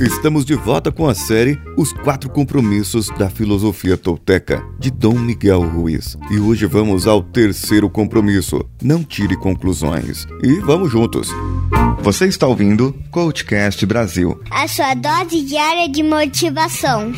Estamos de volta com a série Os Quatro Compromissos da Filosofia Tolteca, de Dom Miguel Ruiz. E hoje vamos ao terceiro compromisso: não tire conclusões. E vamos juntos. Você está ouvindo Coachcast Brasil a sua dose diária de motivação.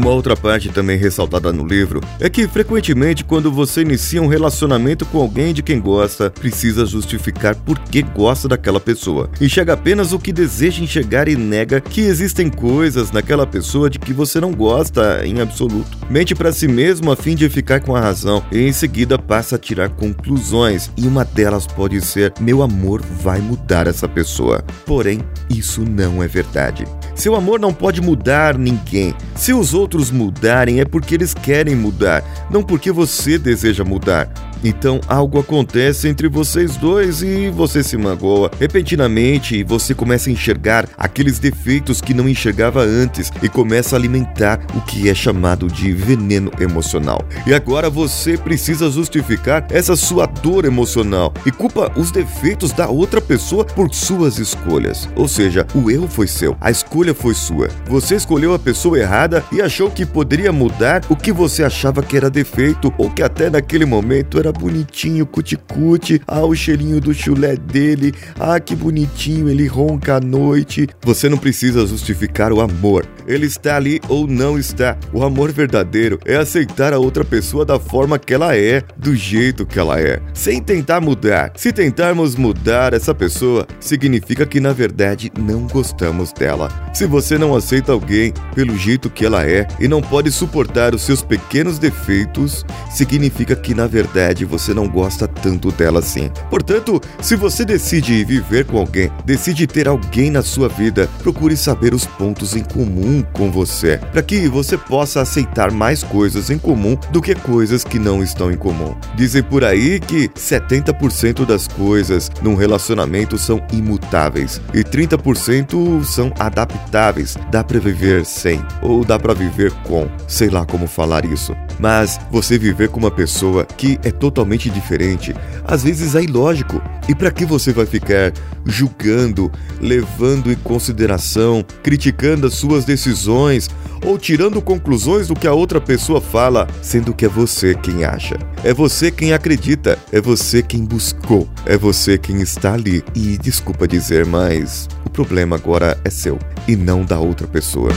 Uma outra parte também ressaltada no livro é que frequentemente quando você inicia um relacionamento com alguém de quem gosta, precisa justificar por que gosta daquela pessoa. Enxerga apenas o que deseja enxergar e nega que existem coisas naquela pessoa de que você não gosta em absoluto. Mente para si mesmo a fim de ficar com a razão e em seguida passa a tirar conclusões e uma delas pode ser: meu amor vai mudar essa pessoa. Porém, isso não é verdade. Seu amor não pode mudar ninguém. Se os outros mudarem é porque eles querem mudar, não porque você deseja mudar. Então algo acontece entre vocês dois e você se magoa. Repentinamente, você começa a enxergar aqueles defeitos que não enxergava antes e começa a alimentar o que é chamado de veneno emocional. E agora você precisa justificar essa sua dor emocional e culpa os defeitos da outra pessoa por suas escolhas. Ou seja, o erro foi seu, a escolha foi sua. Você escolheu a pessoa errada e achou que poderia mudar o que você achava que era defeito ou que até naquele momento era bonitinho, cuticute. Ah, o cheirinho do chulé dele. Ah, que bonitinho, ele ronca à noite. Você não precisa justificar o amor. Ele está ali ou não está. O amor verdadeiro é aceitar a outra pessoa da forma que ela é, do jeito que ela é, sem tentar mudar. Se tentarmos mudar essa pessoa, significa que na verdade não gostamos dela. Se você não aceita alguém pelo jeito que ela é e não pode suportar os seus pequenos defeitos, significa que na verdade verdade você não gosta tanto dela assim. Portanto, se você decide viver com alguém, decide ter alguém na sua vida, procure saber os pontos em comum com você, para que você possa aceitar mais coisas em comum do que coisas que não estão em comum. Dizem por aí que 70% das coisas num relacionamento são imutáveis e 30% são adaptáveis. Dá para viver sem ou dá para viver com, sei lá como falar isso. Mas você viver com uma pessoa que é totalmente diferente, às vezes é ilógico. E para que você vai ficar julgando, levando em consideração, criticando as suas decisões ou tirando conclusões do que a outra pessoa fala, sendo que é você quem acha? É você quem acredita, é você quem buscou, é você quem está ali. E desculpa dizer, mas o problema agora é seu e não da outra pessoa.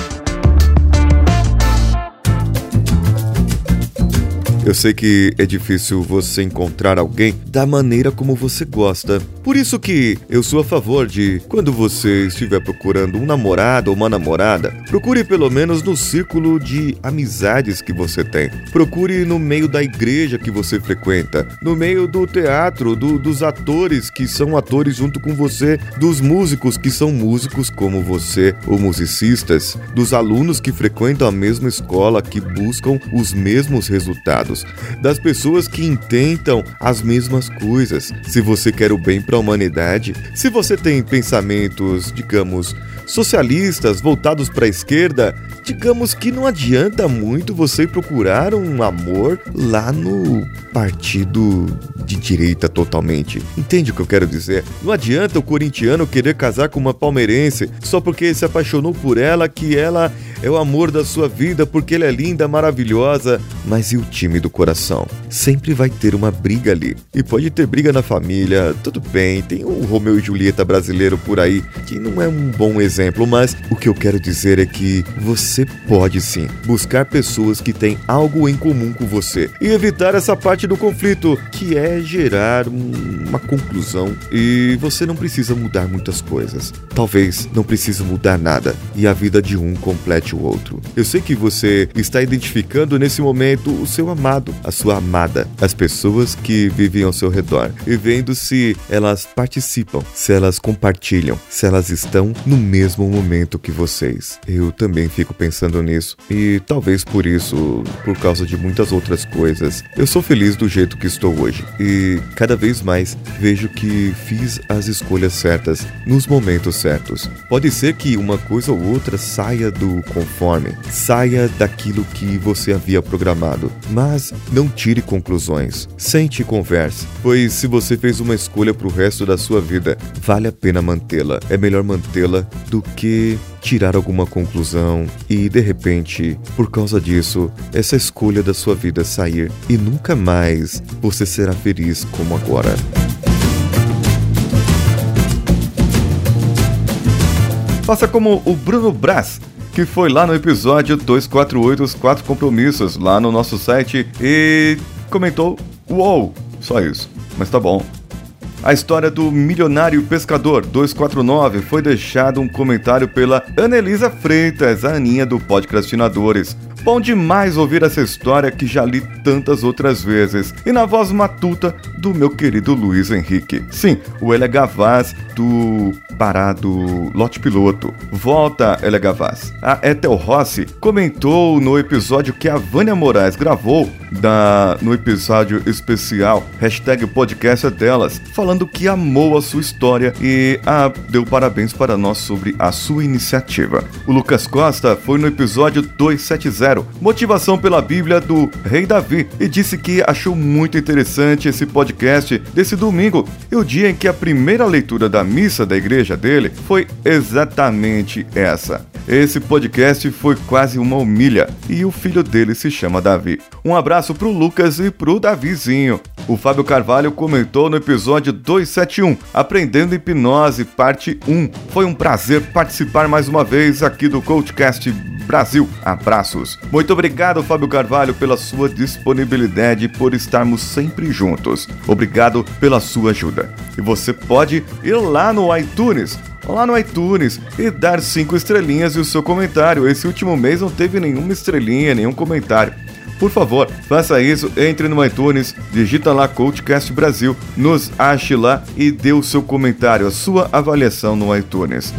Eu sei que é difícil você encontrar alguém da maneira como você gosta. Por isso que eu sou a favor de, quando você estiver procurando um namorado ou uma namorada, procure pelo menos no círculo de amizades que você tem. Procure no meio da igreja que você frequenta, no meio do teatro, do, dos atores que são atores junto com você, dos músicos que são músicos como você, ou musicistas, dos alunos que frequentam a mesma escola, que buscam os mesmos resultados das pessoas que intentam as mesmas coisas. Se você quer o bem para a humanidade, se você tem pensamentos, digamos, socialistas voltados para a esquerda, digamos que não adianta muito você procurar um amor lá no partido de direita totalmente. Entende o que eu quero dizer? Não adianta o corintiano querer casar com uma palmeirense só porque se apaixonou por ela, que ela é o amor da sua vida porque ela é linda, maravilhosa, mas e o time do coração? Sempre vai ter uma briga ali. E pode ter briga na família, tudo bem, tem um Romeu e Julieta brasileiro por aí que não é um bom exemplo, mas o que eu quero dizer é que você pode sim buscar pessoas que têm algo em comum com você e evitar essa parte do conflito, que é gerar uma conclusão e você não precisa mudar muitas coisas. Talvez não precise mudar nada e a vida de um complete o outro. Eu sei que você está identificando nesse momento o seu amado, a sua amada, as pessoas que vivem ao seu redor e vendo se elas participam, se elas compartilham, se elas estão no mesmo momento que vocês. Eu também fico pensando nisso e talvez por isso, por causa de muitas outras coisas, eu sou feliz do jeito que estou hoje e cada vez mais vejo que fiz as escolhas certas nos momentos certos. Pode ser que uma coisa ou outra saia do conforme, saia daquilo que você havia programado, mas não tire conclusões. Sente e converse, pois se você fez uma escolha para o resto da sua vida, vale a pena mantê-la. É melhor mantê-la do que tirar alguma conclusão e de repente, por causa disso, essa escolha da sua vida sair e nunca mais você será feliz como agora. Faça como o Bruno Brás, que foi lá no episódio 248, os quatro compromissos, lá no nosso site e comentou: Uou, só isso, mas tá bom. A história do milionário pescador 249 foi deixado um comentário pela Anelisa Freitas, a Aninha do Podcastinadores. Bom demais ouvir essa história que já li tantas outras vezes. E na voz matuta do meu querido Luiz Henrique. Sim, o Elia Gavaz do parado lote piloto. Volta, Elia Gavaz. A Ethel Rossi comentou no episódio que a Vânia Moraes gravou da, no episódio especial hashtag podcast é delas, falando que amou a sua história e a, deu parabéns para nós sobre a sua iniciativa. O Lucas Costa foi no episódio 270, Motivação pela Bíblia do Rei Davi, e disse que achou muito interessante esse podcast desse domingo e o dia em que a primeira leitura da missa da igreja dele foi exatamente essa. Esse podcast foi quase uma humilha e o filho dele se chama Davi. Um abraço pro Lucas e pro Davizinho. O Fábio Carvalho comentou no episódio 271, Aprendendo Hipnose, parte 1. Foi um prazer participar mais uma vez aqui do Coachcast Brasil. Abraços. Muito obrigado, Fábio Carvalho, pela sua disponibilidade e por estarmos sempre juntos. Obrigado pela sua ajuda. E você pode ir lá no iTunes lá no iTunes e dar cinco estrelinhas e o seu comentário. Esse último mês não teve nenhuma estrelinha, nenhum comentário. Por favor, faça isso, entre no iTunes, digita lá Coachcast Brasil, nos ache lá e dê o seu comentário, a sua avaliação no iTunes.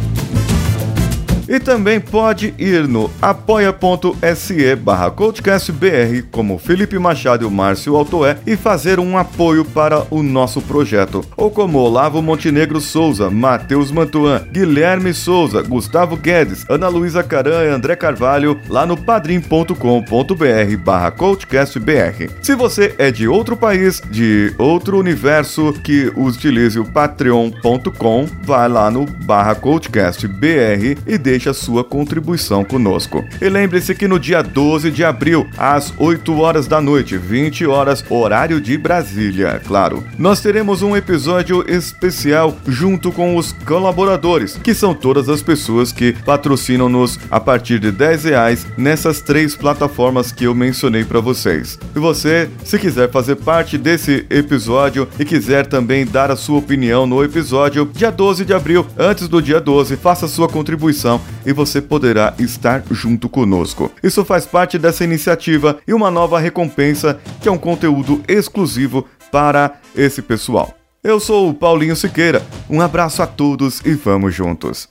E também pode ir no apoia.se barra coachcastbr, como Felipe Machado e o Márcio Altoé, e fazer um apoio para o nosso projeto. Ou como Olavo Montenegro Souza, Matheus Mantuan, Guilherme Souza, Gustavo Guedes, Ana Luísa Caran e André Carvalho, lá no padrim.com.br barra coachcastbr. Se você é de outro país, de outro universo, que utilize o patreon.com, vai lá no barra coachcastbr e dê deixe a sua contribuição conosco. E lembre-se que no dia 12 de abril, às 8 horas da noite, 20 horas, horário de Brasília, claro, nós teremos um episódio especial junto com os colaboradores, que são todas as pessoas que patrocinam-nos a partir de 10 reais nessas três plataformas que eu mencionei para vocês. E você, se quiser fazer parte desse episódio e quiser também dar a sua opinião no episódio, dia 12 de abril, antes do dia 12, faça sua contribuição e você poderá estar junto conosco. Isso faz parte dessa iniciativa e uma nova recompensa que é um conteúdo exclusivo para esse pessoal. Eu sou o Paulinho Siqueira. Um abraço a todos e vamos juntos.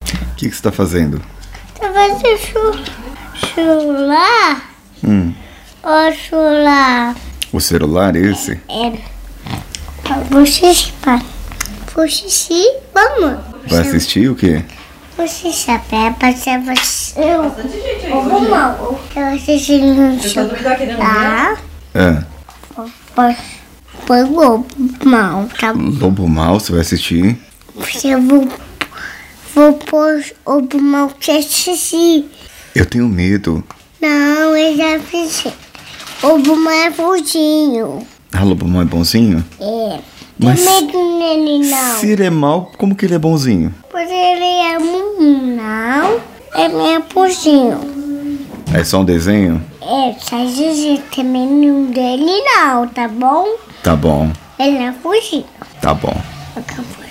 O que, você está fazendo? Tá fazendo celular? Hum. O celular. O celular esse? É. Xixi, pai. Vou xixi, vamos. Vai assistir o quê? Vou xixi, Peppa, você vai... Eu vou mal. Eu assisti no celular. É. Foi lobo mal, tá bom? Lobo Mal, você vai assistir? Eu vou... Vou pôr o mal que assistir. Eu tenho medo. Não, eu já fiz. O Buma é fujinho. Ah, Lobo Mal é bonzinho? É. Mas- Tem medo nele, não. Se ele é mal, como que ele é bonzinho? Pois ele é um não. Ele é fujinho. É só um desenho? É, só dizer também não dele não, tá bom? Tá bom, Ele não fugiu. tá bom. Fugiu.